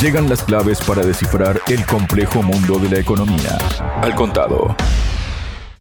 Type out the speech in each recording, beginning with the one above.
Llegan las claves para descifrar el complejo mundo de la economía. Al contado.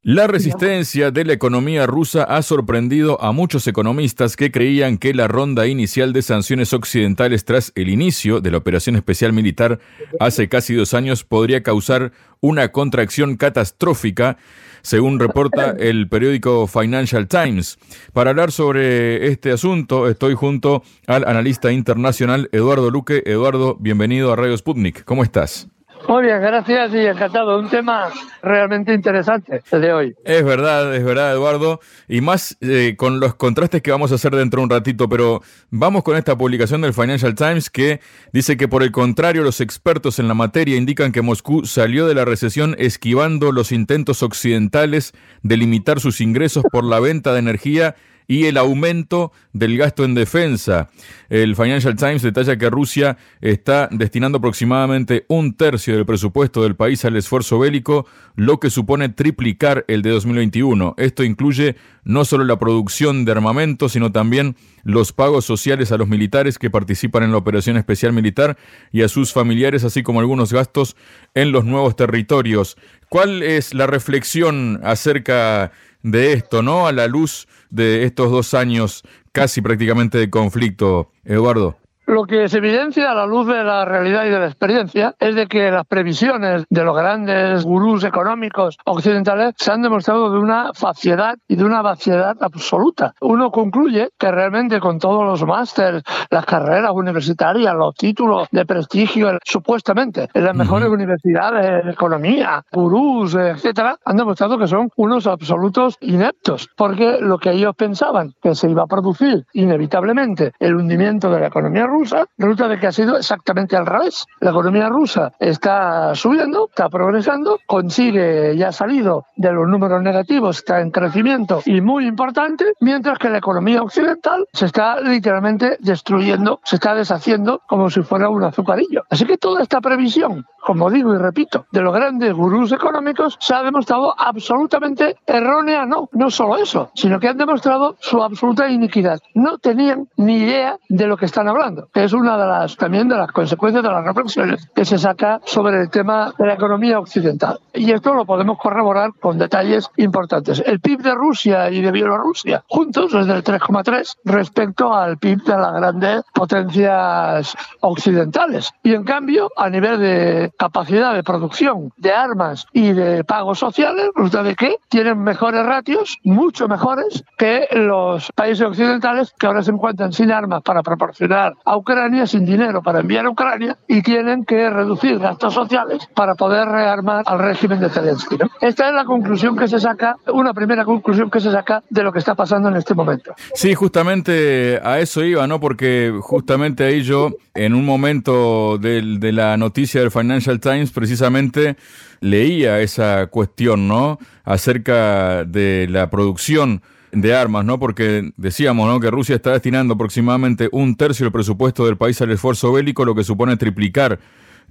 La resistencia de la economía rusa ha sorprendido a muchos economistas que creían que la ronda inicial de sanciones occidentales tras el inicio de la operación especial militar hace casi dos años podría causar una contracción catastrófica, según reporta el periódico Financial Times. Para hablar sobre este asunto, estoy junto al analista internacional Eduardo Luque. Eduardo, bienvenido a Radio Sputnik. ¿Cómo estás? Muy bien, gracias y encantado. Un tema realmente interesante el de hoy. Es verdad, es verdad, Eduardo. Y más eh, con los contrastes que vamos a hacer dentro de un ratito, pero vamos con esta publicación del Financial Times que dice que por el contrario los expertos en la materia indican que Moscú salió de la recesión esquivando los intentos occidentales de limitar sus ingresos por la venta de energía y el aumento del gasto en defensa. El Financial Times detalla que Rusia está destinando aproximadamente un tercio del presupuesto del país al esfuerzo bélico, lo que supone triplicar el de 2021. Esto incluye no solo la producción de armamento, sino también los pagos sociales a los militares que participan en la operación especial militar y a sus familiares, así como algunos gastos en los nuevos territorios. ¿Cuál es la reflexión acerca de esto, ¿no? A la luz de estos dos años casi prácticamente de conflicto, Eduardo. Lo que se evidencia a la luz de la realidad y de la experiencia es de que las previsiones de los grandes gurús económicos occidentales se han demostrado de una faciedad y de una vaciedad absoluta. Uno concluye que realmente con todos los másteres, las carreras universitarias, los títulos de prestigio, supuestamente en las mejores universidades de economía, gurús, etcétera, han demostrado que son unos absolutos ineptos, porque lo que ellos pensaban que se iba a producir inevitablemente el hundimiento de la economía rusa, resulta de que ha sido exactamente al revés. La economía rusa está subiendo, está progresando, consigue, ya ha salido de los números negativos, está en crecimiento y muy importante, mientras que la economía occidental se está literalmente destruyendo, se está deshaciendo como si fuera un azucarillo. Así que toda esta previsión, como digo y repito, de los grandes gurús económicos se ha demostrado absolutamente errónea, no, no solo eso, sino que han demostrado su absoluta iniquidad. No tenían ni idea de lo que están hablando es una de las también de las consecuencias de las reflexiones que se saca sobre el tema de la economía occidental. Y esto lo podemos corroborar con detalles importantes. El PIB de Rusia y de Bielorrusia juntos es del 3,3 respecto al PIB de las grandes potencias occidentales. Y en cambio, a nivel de capacidad de producción de armas y de pagos sociales, resulta de que tienen mejores ratios, mucho mejores que los países occidentales que ahora se encuentran sin armas para proporcionar a Ucrania sin dinero para enviar a Ucrania y tienen que reducir gastos sociales para poder rearmar al régimen de Zelensky. Esta es la conclusión que se saca, una primera conclusión que se saca de lo que está pasando en este momento. Sí, justamente a eso iba, ¿no? Porque justamente ahí yo, en un momento de, de la noticia del Financial Times, precisamente leía esa cuestión, ¿no? Acerca de la producción de armas, ¿no? Porque decíamos, ¿no? Que Rusia está destinando aproximadamente un tercio del presupuesto del país al esfuerzo bélico, lo que supone triplicar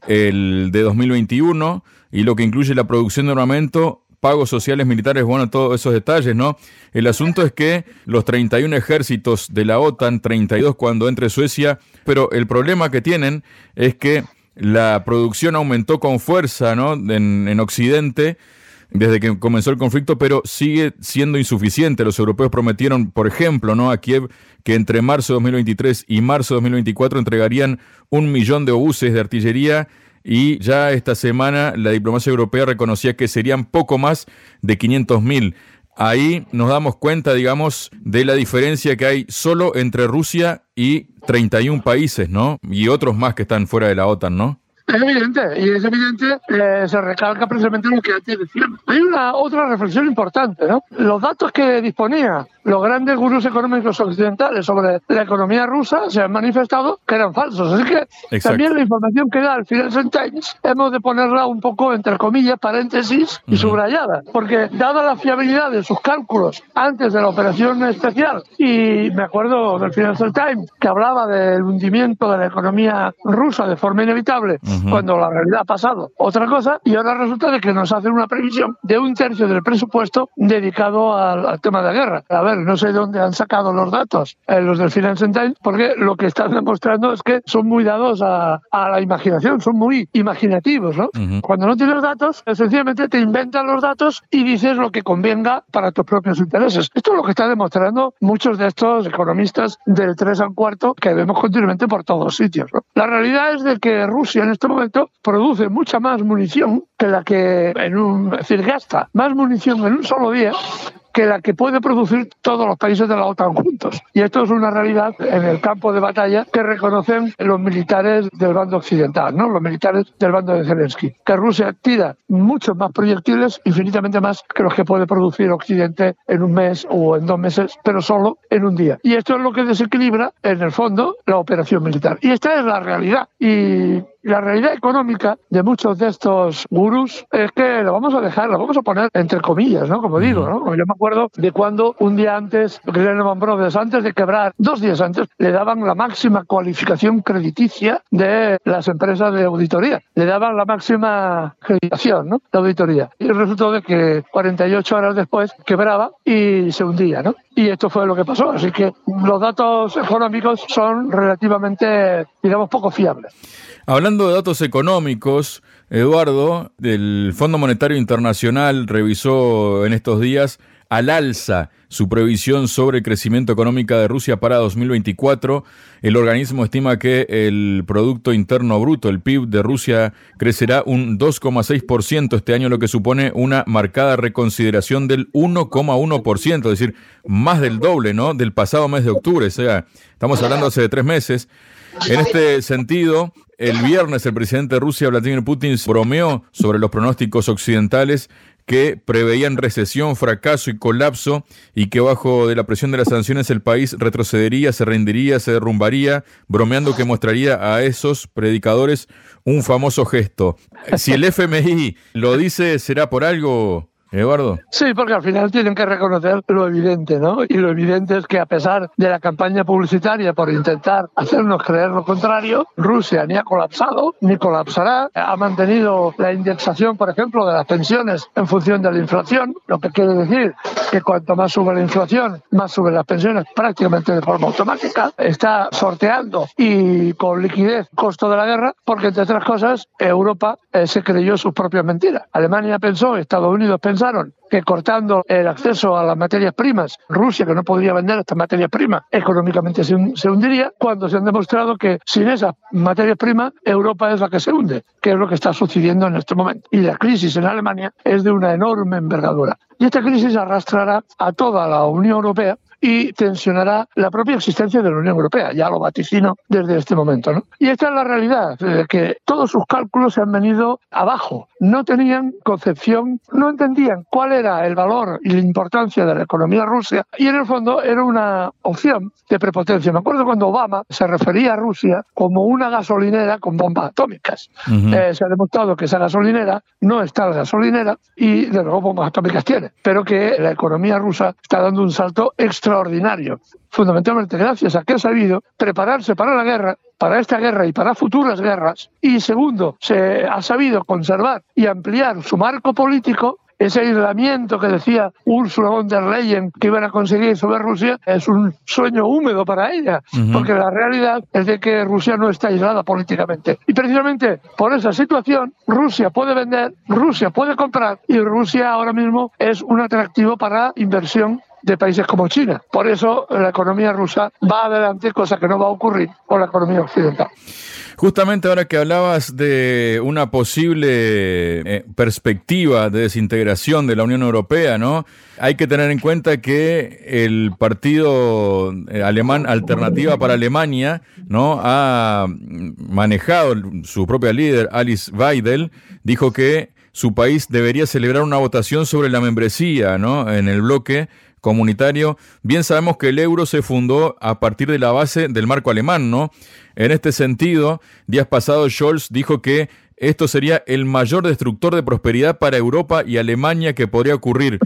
el de 2021 y lo que incluye la producción de armamento pagos sociales militares, bueno, todos esos detalles, ¿no? El asunto es que los 31 ejércitos de la OTAN, 32 cuando entre Suecia, pero el problema que tienen es que la producción aumentó con fuerza, ¿no? En, en Occidente desde que comenzó el conflicto, pero sigue siendo insuficiente. Los europeos prometieron, por ejemplo, ¿no? a Kiev que entre marzo de 2023 y marzo de 2024 entregarían un millón de obuses de artillería y ya esta semana la diplomacia europea reconocía que serían poco más de 500 mil. Ahí nos damos cuenta, digamos, de la diferencia que hay solo entre Rusia y 31 países, ¿no? Y otros más que están fuera de la OTAN, ¿no? Es evidente, y es evidente, eh, se recalca precisamente lo que antes decíamos. Hay una otra reflexión importante, ¿no? Los datos que disponía los grandes gurús económicos occidentales sobre la economía rusa se han manifestado que eran falsos. Así que también la información que da el Financial Times hemos de ponerla un poco entre comillas, paréntesis y subrayada, porque dada la fiabilidad de sus cálculos antes de la operación especial, y me acuerdo del Financial Times que hablaba del hundimiento de la economía rusa de forma inevitable, cuando la realidad ha pasado otra cosa, y ahora resulta de que nos hacen una previsión de un tercio del presupuesto dedicado al, tema de la guerra. A ver, no sé dónde han sacado los datos eh, los del Financial Times, porque lo que están demostrando es que son muy dados a, la imaginación, son muy imaginativos, ¿no? Cuando no tienes datos, sencillamente te inventan los datos y dices lo que convenga para tus propios intereses. Esto es lo que están demostrando muchos de estos economistas del 3 al cuarto que vemos continuamente por todos sitios. La realidad es de que Rusia en este momento produce mucha más munición que la que en un, es decir, gasta más munición en un solo día que la que puede producir todos los países de la OTAN juntos. Y esto es una realidad en el campo de batalla que reconocen los militares del bando occidental, ¿no? los militares del bando de Zelensky, que Rusia tira muchos más proyectiles, infinitamente más que los que puede producir Occidente en un mes o en dos meses, pero solo en un día. Y esto es lo que desequilibra, en el fondo, la operación militar. Y esta es la realidad. Y la realidad económica de muchos de estos gurús es que lo vamos a dejar, lo vamos a poner entre comillas, ¿no? Como digo, ¿no? Yo me acuerdo de cuando un día antes, Lehman Brothers, antes de quebrar, dos días antes, le daban la máxima cualificación crediticia de las empresas de auditoría. Le daban la máxima acreditación, ¿no? De auditoría. Y resultó de que 48 horas después quebraba y se hundía, ¿no? Y esto fue lo que pasó. Así que los datos económicos son relativamente, digamos, poco fiables. Hablando de datos económicos, Eduardo, el Fondo Monetario Internacional revisó en estos días al alza su previsión sobre el crecimiento económico de Rusia para 2024. El organismo estima que el Producto Interno Bruto, el PIB de Rusia, crecerá un 2,6% este año, lo que supone una marcada reconsideración del 1,1%, es decir, más del doble ¿no? del pasado mes de octubre. O sea, estamos hablando hace tres meses. En este sentido, el viernes el presidente de Rusia, Vladimir Putin, bromeó sobre los pronósticos occidentales que preveían recesión, fracaso y colapso y que bajo de la presión de las sanciones el país retrocedería, se rendiría, se derrumbaría, bromeando que mostraría a esos predicadores un famoso gesto. Si el FMI lo dice, ¿será por algo, Eduardo. Sí, porque al final tienen que reconocer lo evidente, ¿no? Y lo evidente es que a pesar de la campaña publicitaria por intentar hacernos creer lo contrario, Rusia ni ha colapsado ni colapsará. Ha mantenido la indexación, por ejemplo, de las pensiones en función de la inflación, lo que quiere decir que cuanto más sube la inflación, más suben las pensiones prácticamente de forma automática. Está sorteando y con liquidez costo de la guerra, porque entre otras cosas Europa eh, se creyó sus propias mentiras. Alemania pensó, Estados Unidos pensó que cortando el acceso a las materias primas, Rusia, que no podría vender estas materias primas, económicamente se, hundiría, cuando se han demostrado que sin esas materias primas, Europa es la que se hunde, que es lo que está sucediendo en este momento. Y la crisis en Alemania es de una enorme envergadura. Y esta crisis arrastrará a toda la Unión Europea y tensionará la propia existencia de la Unión Europea. Ya lo vaticino desde este momento. ¿no? Y esta es la realidad, que todos sus cálculos se han venido abajo. No tenían concepción, no entendían cuál era el valor y la importancia de la economía rusa y en el fondo era una opción de prepotencia. Me acuerdo cuando Obama se refería a Rusia como una gasolinera con bombas atómicas. Eh, se ha demostrado que esa gasolinera no está la gasolinera y de luego bombas atómicas tiene, pero que la economía rusa está dando un salto extra extraordinario, fundamentalmente gracias a que ha sabido prepararse para la guerra, para esta guerra y para futuras guerras. Y segundo, se ha sabido conservar y ampliar su marco político ese aislamiento que decía Ursula von der Leyen que iban a conseguir sobre Rusia es un sueño húmedo para ella, porque la realidad es de que Rusia no está aislada políticamente. Y precisamente por esa situación, Rusia puede vender, Rusia puede comprar y Rusia ahora mismo es un atractivo para inversión de países como China. Por eso la economía rusa va adelante, cosa que no va a ocurrir con la economía occidental. Justamente ahora que hablabas de una posible eh, perspectiva de desintegración de la Unión Europea, ¿no? Hay que tener en cuenta que el partido eh, alemán Alternativa para Alemania, ¿no? Ha manejado su propia líder, Alice Weidel, dijo que su país debería celebrar una votación sobre la membresía, ¿no? En el bloque comunitario, bien sabemos que el euro se fundó a partir de la base del marco alemán, ¿no? En este sentido, días pasados Scholz dijo que esto sería el mayor destructor de prosperidad para Europa y Alemania que podría ocurrir.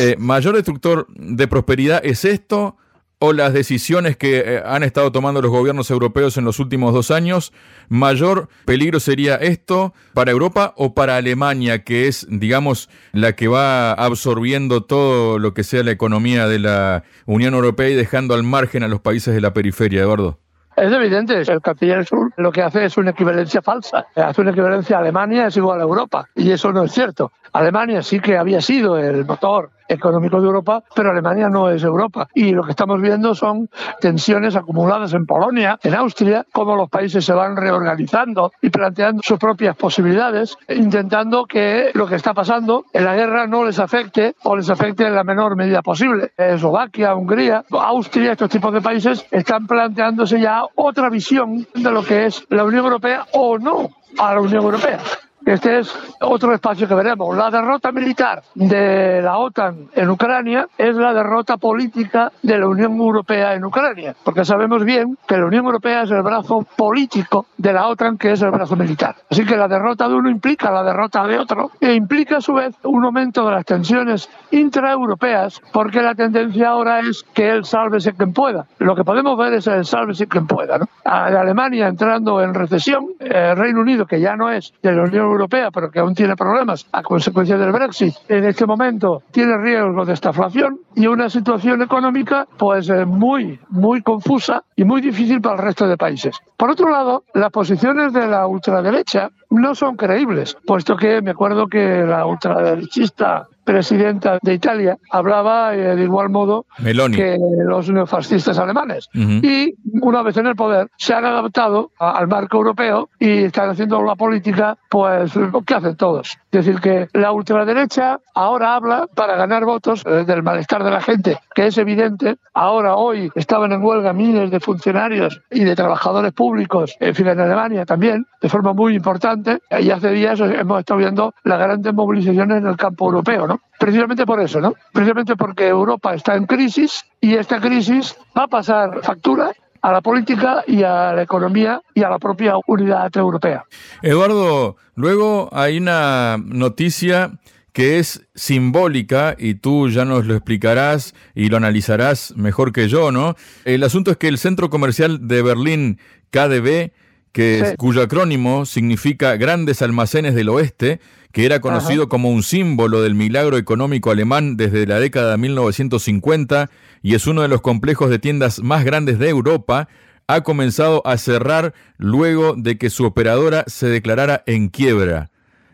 Eh, ¿Mayor destructor de prosperidad es esto o las decisiones que eh, han estado tomando los gobiernos europeos en los últimos dos años, mayor peligro sería esto para Europa o para Alemania, que es, digamos, la que va absorbiendo todo lo que sea la economía de la Unión Europea y dejando al margen a los países de la periferia, Eduardo. Es evidente, el canciller sur lo que hace es una equivalencia falsa. Hace una equivalencia a Alemania es igual a Europa. Y eso no es cierto. Alemania sí que había sido el motor económico de Europa, pero Alemania no es Europa. Y lo que estamos viendo son tensiones acumuladas en Polonia, en Austria, cómo los países se van reorganizando y planteando sus propias posibilidades, intentando que lo que está pasando en la guerra no les afecte o les afecte en la menor medida posible. Eslovaquia, Hungría, Austria, estos tipos de países están planteándose ya otra visión de lo que es la Unión Europea o no a la Unión Europea. Este es otro espacio que veremos. La derrota militar de la OTAN en Ucrania es la derrota política de la Unión Europea en Ucrania, porque sabemos bien que la Unión Europea es el brazo político de la OTAN, que es el brazo militar. Así que la derrota de uno implica la derrota de otro e implica a su vez un aumento de las tensiones intraeuropeas, porque la tendencia ahora es que él sálvese quien pueda. Lo que podemos ver es el sálvese quien pueda. ¿no? Alemania entrando en recesión, el Reino Unido, que ya no es de la Unión Europea, Europea, pero que aún tiene problemas a consecuencia del Brexit, en este momento tiene riesgo de estaflación y una situación económica pues eh, muy, muy confusa y muy difícil para el resto de países. Por otro lado, las posiciones de la ultraderecha no son creíbles, puesto que me acuerdo que la ultraderechista presidenta de Italia hablaba eh, de igual modo que los neofascistas alemanes. Y una vez en el poder se han adaptado al marco europeo y están haciendo la política, pues lo que hacen todos. Es decir, que la ultraderecha ahora habla para ganar votos eh, del malestar de la gente, que es evidente. Ahora, hoy, estaban en huelga miles de funcionarios y de trabajadores públicos, en fin, en Alemania también, de forma muy importante. Y hace días hemos estado viendo las grandes movilizaciones en el campo europeo, ¿no? Precisamente por eso, ¿no? Precisamente porque Europa está en crisis y esta crisis va a pasar factura a la política y a la economía y a la propia unidad europea. Eduardo, luego hay una noticia que es simbólica y tú ya nos lo explicarás y lo analizarás mejor que yo, ¿no? El asunto es que el centro comercial de Berlín, KDB, que cuyo acrónimo significa Grandes Almacenes del Oeste, que era conocido como un símbolo del milagro económico alemán desde la década de 1950 y es uno de los complejos de tiendas más grandes de Europa, ha comenzado a cerrar luego de que su operadora se declarara en quiebra.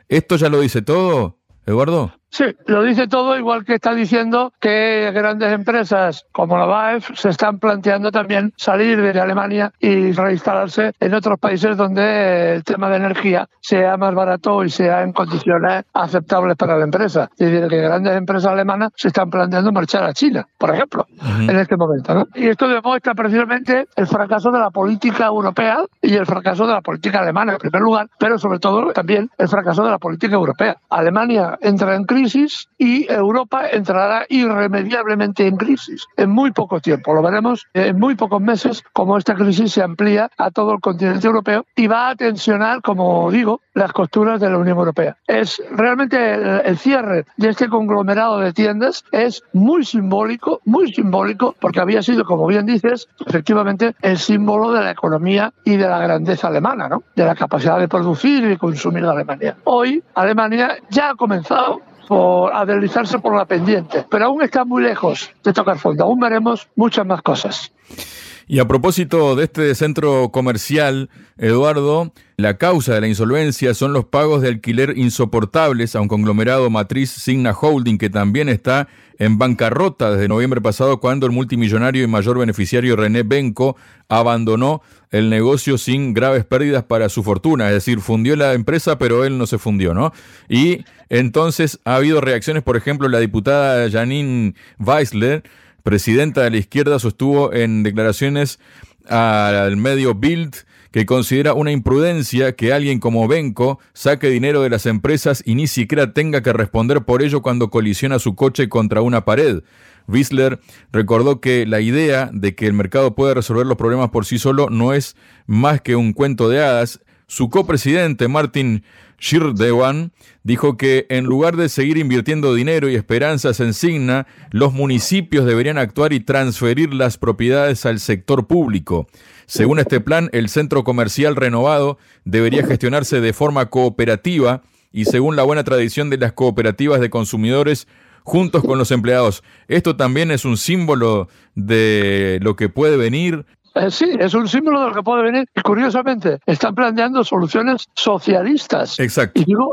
¿Esto ya lo dice todo, Eduardo? Sí, lo dice todo, igual que está diciendo que grandes empresas como la BAEF se están planteando también salir de Alemania y reinstalarse en otros países donde el tema de energía sea más barato y sea en condiciones aceptables para la empresa. Es decir, que grandes empresas alemanas se están planteando marchar a China, por ejemplo, en este momento. ¿no? Y esto demuestra precisamente el fracaso de la política europea y el fracaso de la política alemana, en primer lugar, pero sobre todo también el fracaso de la política europea. Alemania entra en crisis y Europa entrará irremediablemente en crisis en muy poco tiempo. Lo veremos en muy pocos meses como esta crisis se amplía a todo el continente europeo y va a tensionar, como digo, las costuras de la Unión Europea. Es realmente el, el cierre de este conglomerado de tiendas es muy simbólico, muy simbólico, porque había sido, como bien dices, efectivamente el símbolo de la economía y de la grandeza alemana, ¿no? de la capacidad de producir y consumir de Alemania. Hoy Alemania ya ha comenzado por, por la pendiente, pero aún está muy lejos de tocar fondo. Aún veremos muchas más cosas. Y a propósito de este centro comercial, Eduardo, la causa de la insolvencia son los pagos de alquiler insoportables a un conglomerado matriz Signa Holding que también está en bancarrota desde noviembre pasado cuando el multimillonario y mayor beneficiario René Benco abandonó el negocio sin graves pérdidas para su fortuna, es decir, fundió la empresa pero él no se fundió, ¿no? Y entonces ha habido reacciones, por ejemplo, la diputada Janine Weisler, presidenta de la izquierda, sostuvo en declaraciones al medio Bild que considera una imprudencia que alguien como Benko saque dinero de las empresas y ni siquiera tenga que responder por ello cuando colisiona su coche contra una pared. Wissler recordó que la idea de que el mercado puede resolver los problemas por sí solo no es más que un cuento de hadas, su copresidente Martin Shirdewan dijo que en lugar de seguir invirtiendo dinero y esperanzas en Signa, los municipios deberían actuar y transferir las propiedades al sector público. Según este plan, el centro comercial renovado debería gestionarse de forma cooperativa y según la buena tradición de las cooperativas de consumidores juntos con los empleados. Esto también es un símbolo de lo que puede venir eh, sí, es un símbolo de lo que puede venir. Y curiosamente, están planteando soluciones socialistas. Exacto. Y digo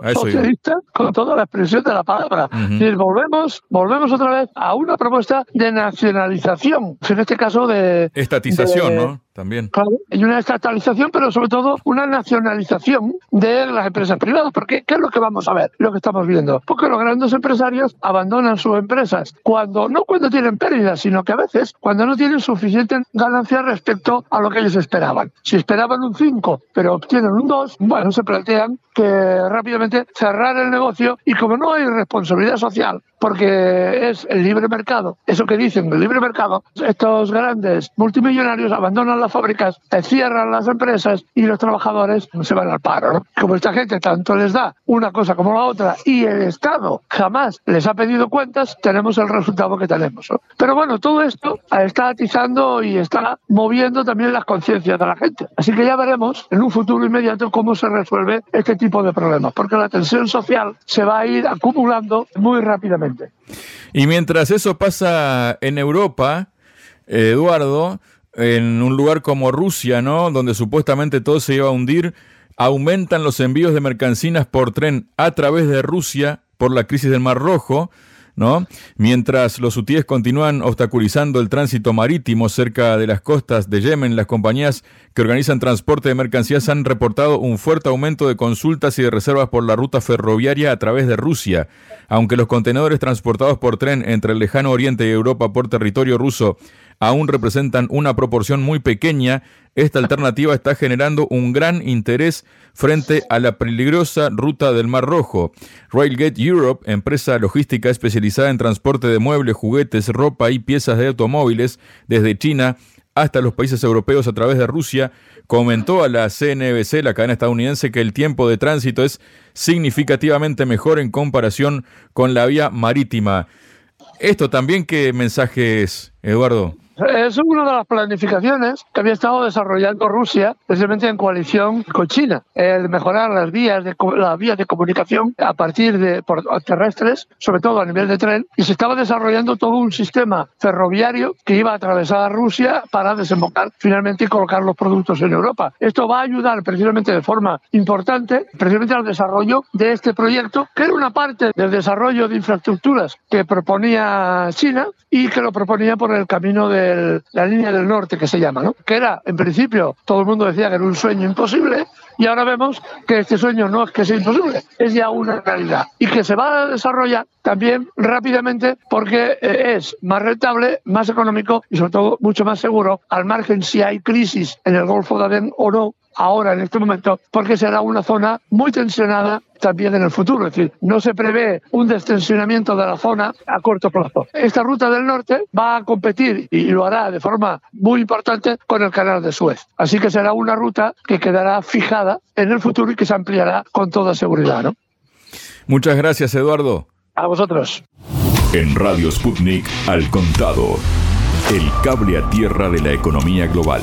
con toda la expresión de la palabra. y volvemos, volvemos otra vez a una propuesta de nacionalización. En este caso de. Estatización, ¿no? También. Claro, y una estatalización, pero sobre todo una nacionalización de las empresas privadas. Porque, ¿qué es lo que vamos a ver? Lo que estamos viendo. Porque los grandes empresarios abandonan sus empresas cuando, no cuando tienen pérdidas, sino que a veces cuando no tienen suficiente ganancia respecto a lo que ellos esperaban. Si esperaban un 5, pero obtienen un 2, bueno, se plantean que rápidamente cerrar el negocio y como no hay responsabilidad social, porque es el libre mercado, eso que dicen, el libre mercado, estos grandes multimillonarios abandonan fábricas, cierran las empresas y los trabajadores se van al paro. Como esta gente tanto les da una cosa como la otra y el Estado jamás les ha pedido cuentas, tenemos el resultado que tenemos. Pero bueno, todo esto está atizando y está moviendo también las conciencias de la gente. Así que ya veremos en un futuro inmediato cómo se resuelve este tipo de problemas, porque la tensión social se va a ir acumulando muy rápidamente. Y mientras eso pasa en Europa, Eduardo, en un lugar como Rusia, ¿no? Donde supuestamente todo se iba a hundir, aumentan los envíos de mercancías por tren a través de Rusia por la crisis del Mar Rojo. ¿no? Mientras los hutíes continúan obstaculizando el tránsito marítimo cerca de las costas de Yemen, las compañías que organizan transporte de mercancías han reportado un fuerte aumento de consultas y de reservas por la ruta ferroviaria a través de Rusia. Aunque los contenedores transportados por tren entre el lejano oriente y Europa por territorio ruso aún representan una proporción muy pequeña, esta alternativa está generando un gran interés frente a la peligrosa ruta del Mar Rojo. Railgate Europe, empresa logística especializada en transporte de muebles, juguetes, ropa y piezas de automóviles desde China hasta los países europeos a través de Rusia, comentó a la CNBC, la cadena estadounidense, que el tiempo de tránsito es significativamente mejor en comparación con la vía marítima. Esto también, ¿qué mensaje es, Eduardo? Es una de las planificaciones que había estado desarrollando Rusia, precisamente en coalición con China, el mejorar las vías de, las vías de comunicación a partir de terrestres, sobre todo a nivel de tren, y se estaba desarrollando todo un sistema ferroviario que iba a atravesar Rusia para desembocar finalmente y colocar los productos en Europa. Esto va a ayudar precisamente de forma importante, precisamente al desarrollo de este proyecto, que era una parte del desarrollo de infraestructuras que proponía China y que lo proponía por el camino de la línea del norte que se llama, ¿no? que era, en principio, todo el mundo decía que era un sueño imposible y ahora vemos que este sueño no es que sea imposible, es ya una realidad y que se va a desarrollar también rápidamente porque eh, es más rentable, más económico y sobre todo mucho más seguro, al margen si hay crisis en el Golfo de Adén o no, ahora en este momento, porque será una zona muy tensionada también en el futuro. Es decir, no se prevé un destensionamiento de la zona a corto plazo. Esta ruta del norte va a competir y lo hará de forma muy importante con el canal de Suez. Así que será una ruta que quedará fijada en el futuro y que se ampliará con toda seguridad. ¿no? Muchas gracias, Eduardo. A vosotros. En Radio Sputnik, al contado. El cable a tierra de la economía global.